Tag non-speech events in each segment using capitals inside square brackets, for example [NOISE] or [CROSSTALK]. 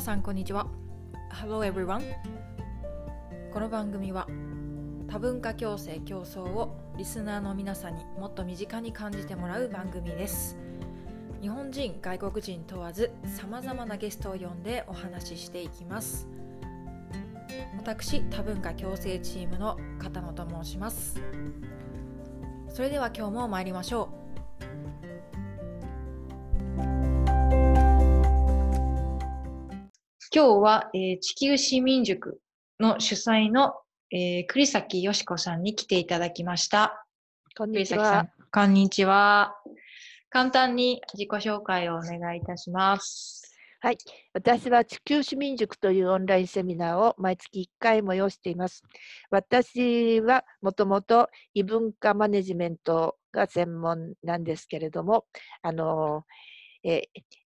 皆さんこんにちは。Hello everyone. この番組は多文化共生競争をリスナーの皆さんにもっと身近に感じてもらう番組です。日本人外国人問わずさまざまなゲストを呼んでお話ししていきます。私多文化共生チームの片野と申します。それでは今日も参りましょう今日は、えー、地球市民塾の主催の、えー、栗崎よしこさんに来ていただきました。こんにちは。こんにちは。簡単に自己紹介をお願いいたします。はい。私は地球市民塾というオンラインセミナーを毎月1回催しています。私はもともと異文化マネジメントが専門なんですけれども、あのえ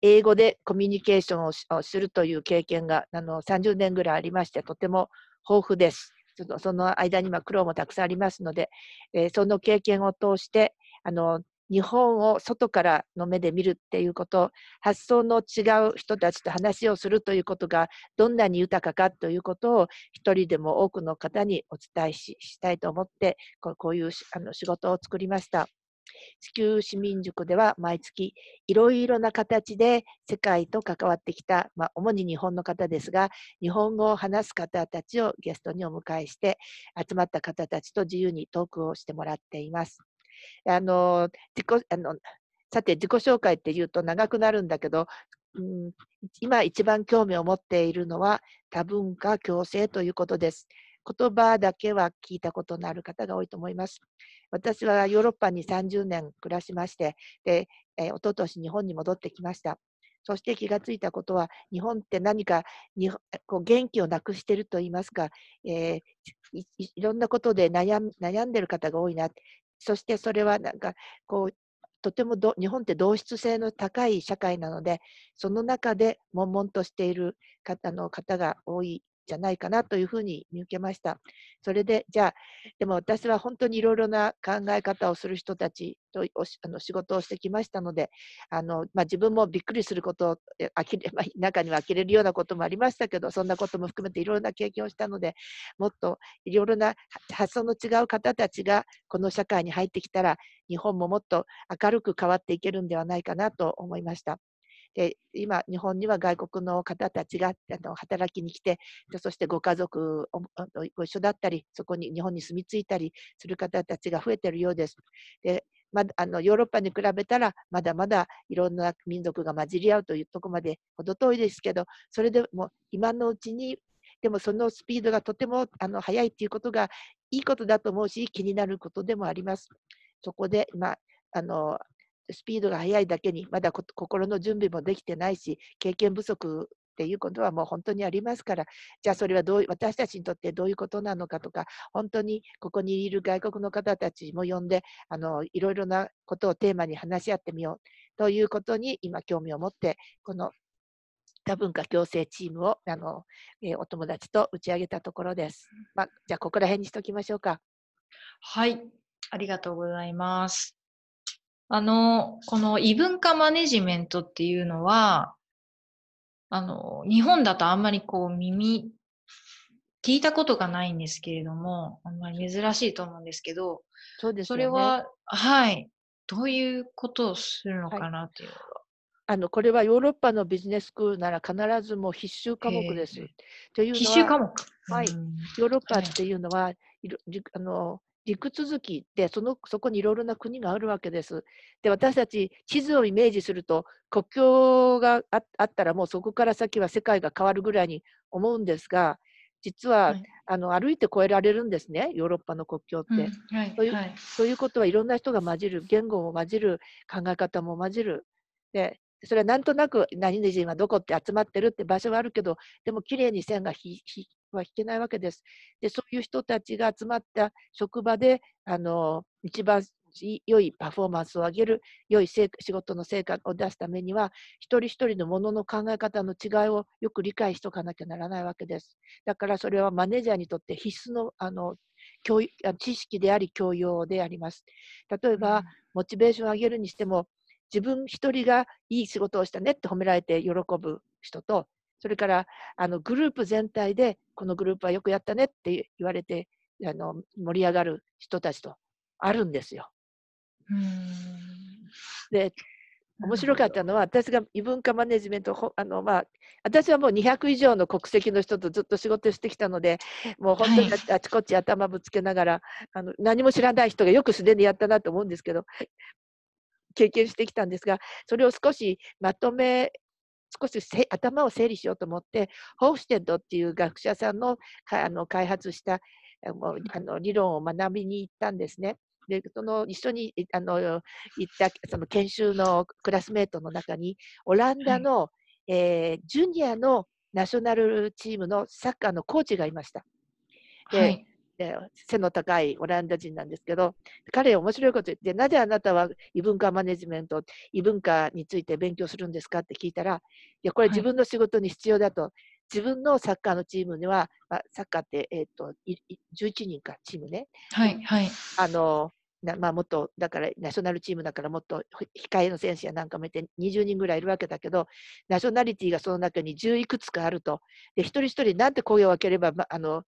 英語でコミュニケーションをするという経験があの30年ぐらいありまして、とても豊富です。その間に苦労もたくさんありますので、えー、その経験を通して、あの日本を外からの目で見るっていうこと、発想の違う人たちと話をするということがどんなに豊かかということを一人でも多くの方にお伝えしたいと思って、こういうあの仕事を作りました。地球市民塾では毎月いろいろな形で世界と関わってきた、まあ、主に日本の方ですが、日本語を話す方たちをゲストにお迎えして、集まった方たちと自由にトークをしてもらっています。あの自己あのさて、自己紹介って言うと長くなるんだけど、うん、今一番興味を持っているのは多文化共生ということです。言葉だけは聞いたことのある方が多いと思います。私はヨーロッパに30年暮らしまして、で、えー、一昨年日本に戻ってきました。そして気がついたことは、日本って何かにこう元気をなくしてると言いますか、えーい、いろんなことで悩悩んでる方が多いな。そしてそれはなんかこうとても日本って同質性の高い社会なので、その中で悶々としている方の方が多いじゃないかなというふうに見受けました。それで、じゃあ、でも私は本当にいろいろな考え方をする人たちとあの仕事をしてきましたので、あのまあ、自分もびっくりすることをあきれ、まあ、中には呆れるようなこともありましたけど、そんなことも含めていろいろな経験をしたので、もっといろいろな発想の違う方たちがこの社会に入ってきたら、日本ももっと明るく変わっていけるんではないかなと思いました。で今、日本には外国の方たちがあの働きに来て、そしてご家族ご一緒だったり、そこに日本に住み着いたりする方たちが増えているようです。でまあのヨーロッパに比べたら、まだまだいろんな民族が混じり合うというところまで程遠いですけど、それでも今のうちに、でもそのスピードがとてもあの速いということがいいことだと思うし、気になることでもあります。そこで、まあ、あのスピードが速いだけに、まだ心の準備もできてないし、経験不足っていうことはもう本当にありますから、じゃあそれはどう私たちにとってどういうことなのかとか、本当にここにいる外国の方たちも呼んで、あのいろいろなことをテーマに話し合ってみようということに今興味を持って、この多文化共生チームをあの、えー、お友達と打ち上げたところです。まあ、じゃあここら辺にしときましょうか。はい、ありがとうございます。あの、この異文化マネジメントっていうのは、あの、日本だとあんまりこう耳、聞いたことがないんですけれども、あんまり珍しいと思うんですけど、そうです、ね、それは、はい、どういうことをするのかなっていうのは。はい。あのこれはヨーロッパのビジネススクールなら必ずもう必修科目です。というのは必修科目、はい、ヨーロッパっていうのは、はい、あの陸続きでそのそこにいろいろな国があるわけです。で私たち地図をイメージすると国境があったらもうそこから先は世界が変わるぐらいに思うんですが実は、はい、あの歩いて越えられるんですねヨーロッパの国境って。うんはいというはい、そういうことはいろんな人が混じる言語も混じる考え方も混じる。でそれはなんとなく何々人はどこって集まってるって場所はあるけどでもきれいに線が引は引けないわけです。で、そういう人たちが集まった職場で、あの、一番良いパフォーマンスを上げる、良い仕事の成果を出すためには、一人一人のものの考え方の違いをよく理解しておかなきゃならないわけです。だからそれはマネージャーにとって必須のあの教知識であり、教養であります。例えば、うん、モチベーションを上げるにしても、自分一人がいい仕事をしたねって褒められて喜ぶ人と、それからあのグループ全体でこのグループはよくやったねって言われてあの盛り上がる人たちとあるんですよ。で面白かったのは私が異文化マネジメントあの、まあ、私はもう200以上の国籍の人とずっと仕事してきたのでもう本当にあちこち頭ぶつけながら、はい、あの何も知らない人がよくすでにやったなと思うんですけど経験してきたんですがそれを少しまとめ少し頭を整理しようと思ってホーステッドっていう学者さんのあの開発したあの理論を学びに行ったんですね。でその一緒にあの行ったその研修のクラスメートの中にオランダの、はい、えー、ジュニアのナショナルチームのサッカーのコーチがいました。で、はい、で背の高いオランダ人なんですけど彼面白いこと言ってなぜあなたは異文化マネジメント異文化について勉強するんですかって聞いたらいやこれ自分の仕事に必要だと、はい、自分のサッカーのチームには、まあ、サッカーって、えーと、11人かチームね、はいはい、あのなまあ、もっとだからナショナルチームだからもっと控えの選手やなんかもいて20人ぐらいいるわけだけどナショナリティがその中に10いくつかあると。で一人一人なんて声を分ければ、まあの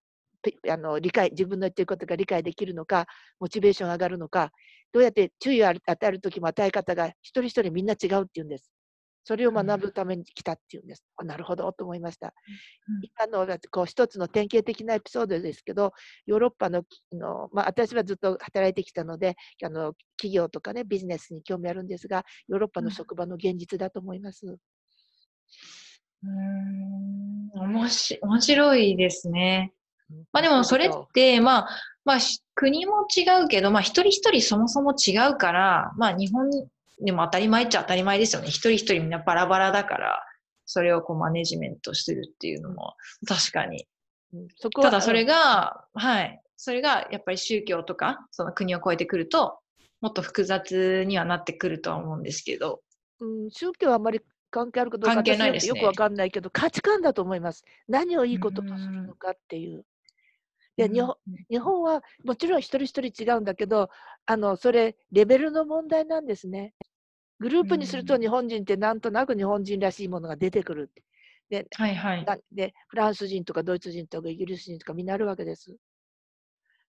あの理解自分の言ってることが理解できるのかモチベーション上がるのかどうやって注意を与える時も与え方が一人一人みんな違うっていうんです。それを学ぶために来たっていうんです。うん、なるほどと思いました。うん、今のこう一つの典型的なエピソードですけど、ヨーロッパのの、まあ、私はずっと働いてきたのであの、企業とかね、ビジネスに興味あるんですが、ヨーロッパの職場の現実だと思います。うん、面白いですね。まあでもそれって、まあ、まあ国も違うけど、まあ一人一人そもそも違うから、まあ日本でも当たり前っちゃ当たり前ですよね。一人一人みんなバラバラだから、それをこうマネジメントするっていうのも確かに。そこただそれが、はい。それがやっぱり宗教とか、その国を越えてくると、もっと複雑にはなってくるとは思うんですけど。うん、宗教はあまり関係あるかどうか関係ないです、ね、よくわかんないけど、価値観だと思います。何をいいこととするのかっていう。で日本日本はもちろん一人一人違うんだけどあのそれレベルの問題なんですね。グループにすると日本人ってなんとなく日本人らしいものが出てくる。で,、はいはい、でフランス人とかドイツ人とかイギリス人とかみんなあるわけです。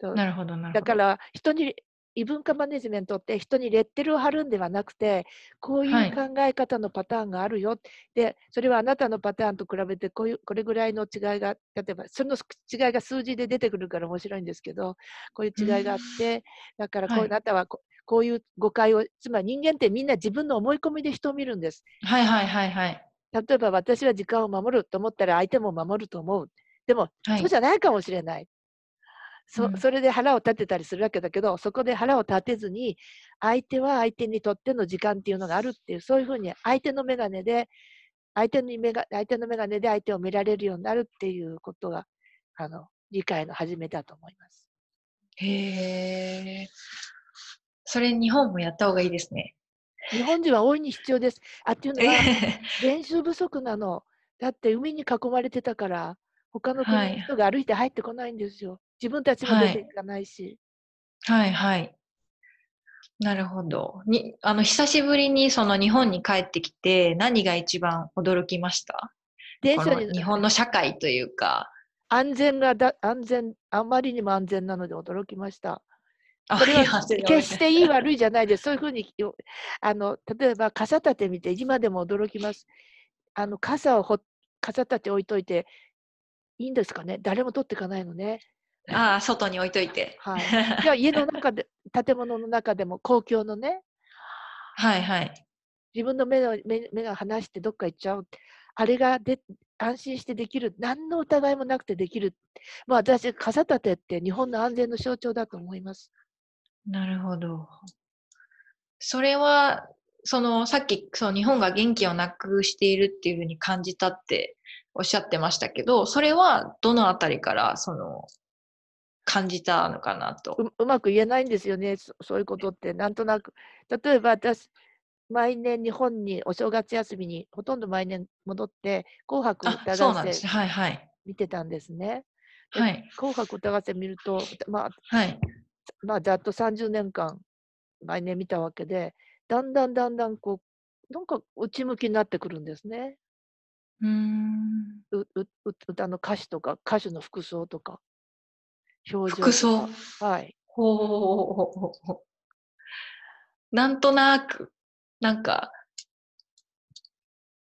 なるほどなるほど。だから人に異文化マネジメントって人にレッテルを貼るんではなくてこういう考え方のパターンがあるよ、はい、でそれはあなたのパターンと比べてこういうこれぐらいの違いが例えばその違いが数字で出てくるから面白いんですけどこういう違いがあって、だからこう、はい、あなたはここういう誤解をつまり人間ってみんな自分の思い込みで人を見るんです。はいはいはいはい。例えば私は時間を守ると思ったら相手も守ると思う。でも、はい、そうじゃないかもしれない。そそれで腹を立てたりするわけだけどそこで腹を立てずに相手は相手にとっての時間っていうのがあるっていうそういうふうに相手の眼鏡で相手の眼鏡相手の眼鏡で相手を見られるようになるっていうことがあの理解の始めだと思います。へえ。それ日本もやった方がいいですね。日本人は大いに必要です。あっていうのは練習不足なの。だって海に囲まれてたから他の国の人が歩いて入ってこないんですよ。自分たちも出ていかないし。はい、はい、はい。なるほど。にあの久しぶりにその日本に帰ってきて何が一番驚きました？電車に日本の社会というか。安全がだ安全あまりにも安全なので驚きました。これは決していい悪いじゃないです。そういうふうにあの例えば傘立て見て今でも驚きます。あの傘をほ傘立て置いといていいんですかね？誰も取っていかないのね。ああ、外に置いといて。はい。じゃあ家の中で、[LAUGHS] 建物の中でも公共のね。はいはい。自分の目を目目が離してどっか行っちゃう。あれがで安心してできる。何の疑いもなくてできる。まあ私、傘立てって日本の安全の象徴だと思います。なるほど。それは、そのさっきその日本が元気をなくしているっていうふうに感じたっておっしゃってましたけど、それはどのあたりからその感じたのかなと。ううまく言えないんですよねそ、そういうことって。なんとなく。例えば私、毎年日本にお正月休みにほとんど毎年戻って「紅白歌合戦」はいはい、見てたんですね。はい、紅白歌合戦見ると、まあ、はい、まあ、ざっと30年間毎年見たわけで、だんだんだんだんこう、なんか内向きになってくるんですね。うーん。ううう歌の歌詞とか、歌手の服装とか、表情と服装。か。はい。ほうほうほうほうほうほう。なんとなく、なんか、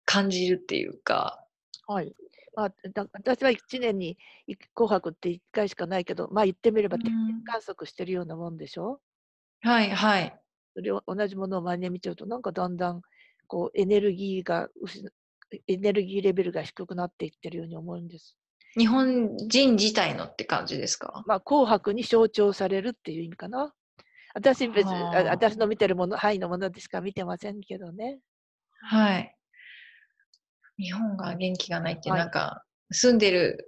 感じるっていうか。はい。まあ、だ私は1年にい紅白って1回しかないけど、まあ言ってみればう定点ん。観測してるようなもんでしょ？はいはい。それを同じものを毎年見ちゃうと、なんかだんだんこうエネルギーが失エネルギーレベルが低くなっていってるように思うんです。日本人自体のって感じですか？まあ、紅白に象徴されるっていう意味かな。私別私の見てるもの、範囲のものでしか見てませんけどね。あ。はい。日本が元気がないって、はいなんか、住んでる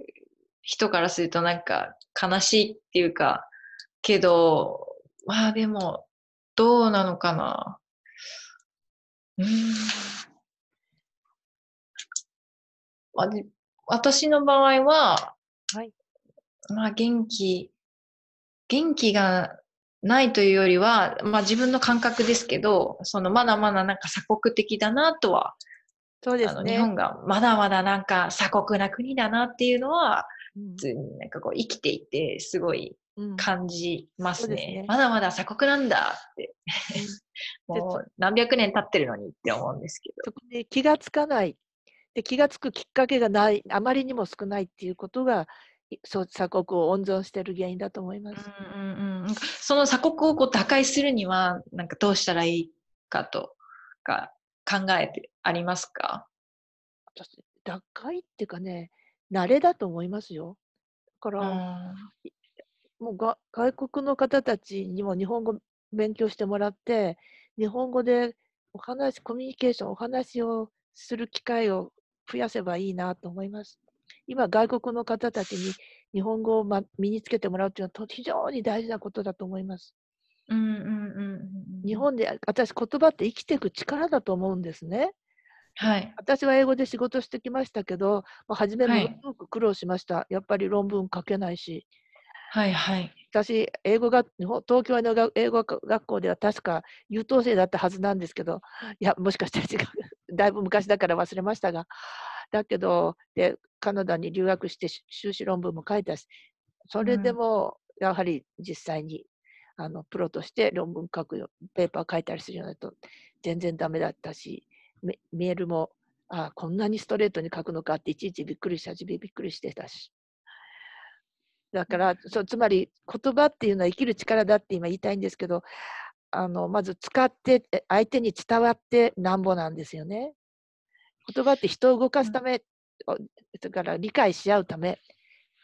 人からするとなんか悲しいっていうか、けど、まあでも、どうなのかな。うーん。あで私の場合は、はい。まあ元気、元気がないというよりは、まあ自分の感覚ですけど、そのまだまだなんか鎖国的だなとは、そうですね。本がまだまだなんか鎖国な国だなっていうのは、うん普通になんかこう生きていてすごいうん感じますね。そうですねまだまだ鎖国なんだって。[LAUGHS] もう何百年経ってるのにって思うんですけど。そこで気がつかない。で気がつくきっかけがない、あまりにも少ないっていうことが、いそう鎖国を温存している原因だと思います。うんうんうん、その鎖国をこう打開するには、なんかどうしたらいいかとか考えてありますか？私、打開っていうかね、慣れだと思いますよ。だかうら、んもうが外国の方たちにも日本語勉強してもらって、日本語でお話、コミュニケーション、お話をする機会を増やせばいいなと思います。今、外国の方たちに日本語を、ま、身につけてもらうっていうのはと非常に大事なことだと思います。うんうんうんうん日本で、私、言葉って生きていく力だと思うんですね。はい。私は英語で仕事してきましたけど、まあ、初めもすごく苦労しました。やっぱり論文書けないし。はいはい。私、英語が、東京のが英語学校では確か優等生だったはずなんですけど、いや、もしかしたら違う。だいぶ昔だから忘れましたが。だけど、で、カナダに留学してし修士論文も書いたし、それでうんも、やはり実際に、あの、プロとして論文書くよ、ペーパー書いたりするようになると、全然ダメだったし、メメールも、あこんなにストレートに書くのかっていちいちびっくりしたし、びびっくりしてたし。だから、そうつまり言葉っていうのは生きる力だって今言いたいんですけど、あのまず使って、え相手に伝わってなんぼなんですよね。言葉って人を動かすため、おだから理解し合うため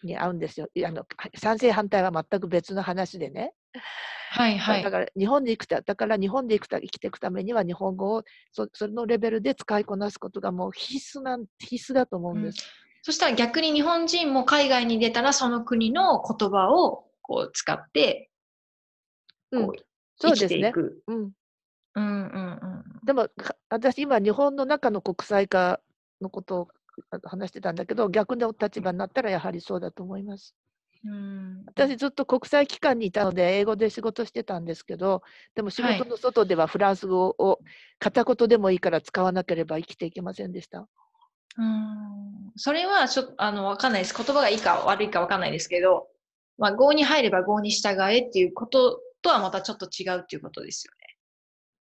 に合うんですよ。いあの賛成反対は全く別の話でね。はいはいだ。から日本で生きた、だから日本で生きた生きていくためには日本語をそそのレベルで使いこなすことがもう必須なん必須だと思うんです。そしたら逆に日本人も海外に出たらその国の言葉をこう使ってうんすね。ていく。うん、うんうんうん。でもか私今日本の中の国際化のことをあ話してたんだけど逆の立場になったらやはりそうだと思います。うん私ずっと国際機関にいたので英語で仕事してたんですけどでも仕はい事の外ではフランス語を片言でもいいから使わなければ生きていけませんでした。うんそれはちょっとあのわかんないです。言葉がいいか悪いかわかんないですけど、まあ、合に入れば合に従えっていうこととはまたちょっと違うっていうことですよね。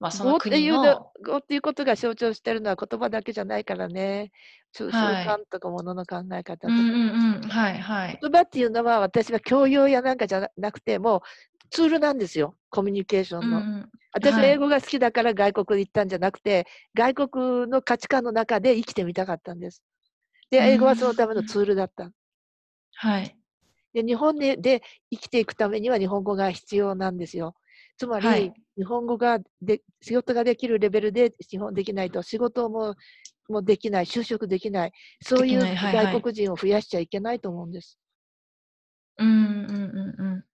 まあ、そ語の国っていうのの。語っていうことが象徴してるのは言葉だけじゃないからね。習慣とかものの考え方とか。うんうんうん。はいはい。言葉っていうのは私は教養やなんかじゃなくてもうツールなんですよコミュニケーションの。うんうん私ははい英語が好きだから外国に行ったんじゃなくて、外国の価値観の中で生きてみたかったんです。で、英語はそのためのツールだった。はい。で、日本でで生きていくためには日本語が必要なんですよ。つまり、はい日本語がで仕事ができるレベルで日本できないと仕事ももできない、就職できない、そういう外国人を増やしちゃいけないと思うんです。うんうんうんうん。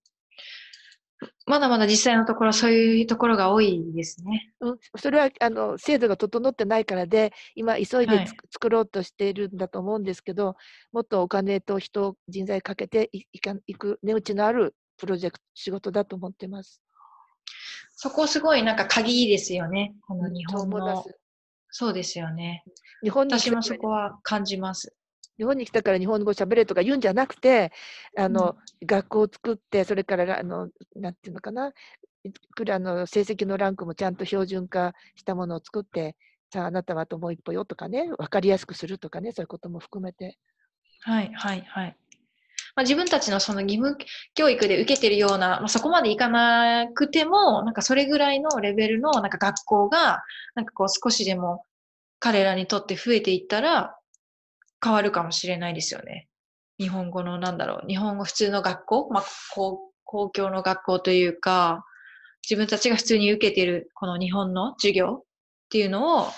まだまだ実際のところそういうところが多いですね。うん、それはあの制度が整ってないからで、今、急いではい作ろうとしているんだと思うんですけど、もっとお金と人、人材かけていいかいく値打ちのあるプロジェクト、仕事だと思ってます。そこすごいなんか鍵ですよね。この日本の。そうですよね。日本私もそこは感じます。日本に来たから日本語喋れとか言うんじゃなくて、あの、学校を作って、それから、あの、なんていうのかな、いくらあの成績のランクもちゃんと標準化したものを作って、さあ、あなたはあともう一歩よとかね、分かりやすくするとかね、そういうことも含めて。はいはいはい。まあ、自分たちのその義務教育で受けてるような、まあ、そこまでいかなくても、なんかそれぐらいのレベルのなんか学校が、なんかこう少しでも彼らにとって増えていったら変わるかもしれないですよね。日本語のなんだろう、日本語普通の学校、まあ、公公共の学校というか、自分たちが普通に受けているこの日本の授業っていうのを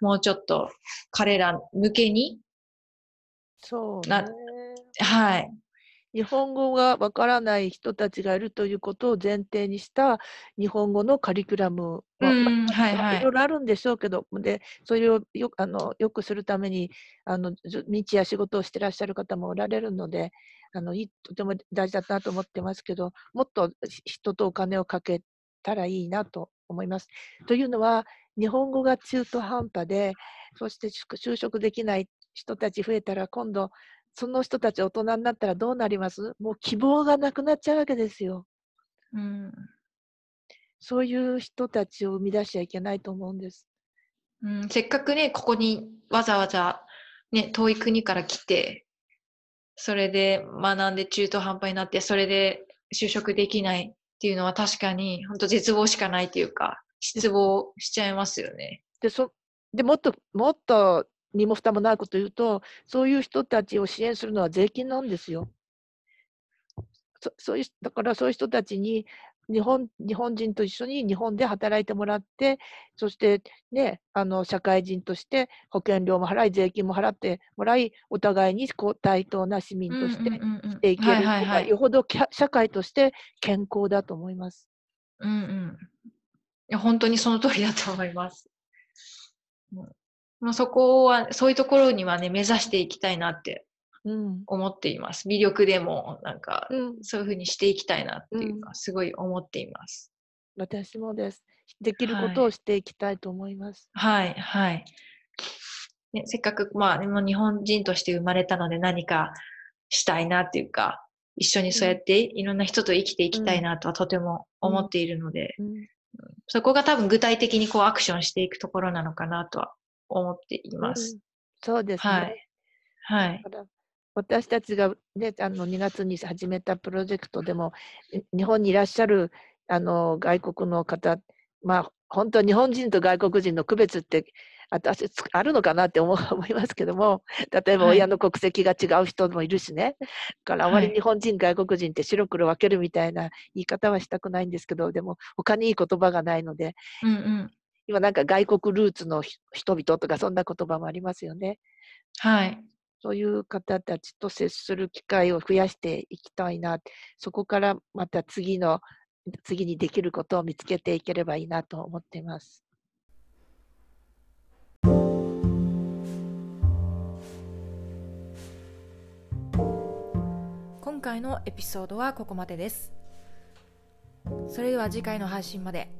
もうちょっと彼ら向けになそうね。はい。日本語がわからない人たちがいるということを前提にした日本語のカリキュラムは、いはいまあいろい。ろあるんでしょうけど、でそれをよあのよくするためにあのじ道や仕事をしてらっしゃる方もおられるので、あのとても大事だなと思ってますけど、もっとし人とお金をかけたらいいなと思います。というのは、日本語が中途半端で、そして就就職できない人たち増えたら、今度、その人たち大人になったらどうなります？もう希望がなくなっちゃうわけですよ。うんそういう人たちを生み出しちゃいけないと思うんです。うん、せっかくね、ここにわざわざ、ね、遠い国から来て、それで学んで中途半端になって、それで就職できないっていうのは確かに、本当絶望しかないというか、失望しちゃいますよね。でそでもっともっと身も蓋もないことを言うと、そういう人たちを支援するのは税金なんですよ。そそういうだからそういう人たちに日本日本人と一緒に日本で働いてもらって、そして、ね、あの社会人として保険料も払い、税金も払ってもらい、お互いにこう対等な市民としてうんうんうんうんしていけるがよほど社会として健康だと思います。うんうん。いや、本当にその通りだと思います。もうもうそこは、そういうところにはね、目指していきたいなってうん思っています。魅力でも、なんか、うん、そういうふうにしていきたいなっていうのはすごい思っています。私もです。できるこはいとをしていきたいと思います。はい、はい。ね、せっかく、まあ、でも日本人として生まれたので何かしたいなっていうか、一緒にそうやっていろんな人と生きていきたいなとはとても思っているので、うんそこが多分具体的にこうアクションしていくところなのかなとは思っています。うんそうですね。はいはい。私たちが、ね、あの2月に始めたプロジェクトでも、い日本にいらっしゃるあの外国の方、まあ、本当は日本人と外国人の区別って私つあるのかなって [LAUGHS] 思いますけども、例えばはい親の国籍が違う人もいるしね、だからあまりはい日本人、外国人って白黒分けるみたいな言い方はしたくないんですけど、でも他にいい言葉がないので、うんうん。今なんか外国ルーツのひ人々とかそんな言葉もありますよね。はい。そういう方たちと接する機会を増やしていきたいな、そこからまた次の、次にできることを見つけていければいいなと思っています。今回のエピソードはここまでです。それでは次回の配信まで。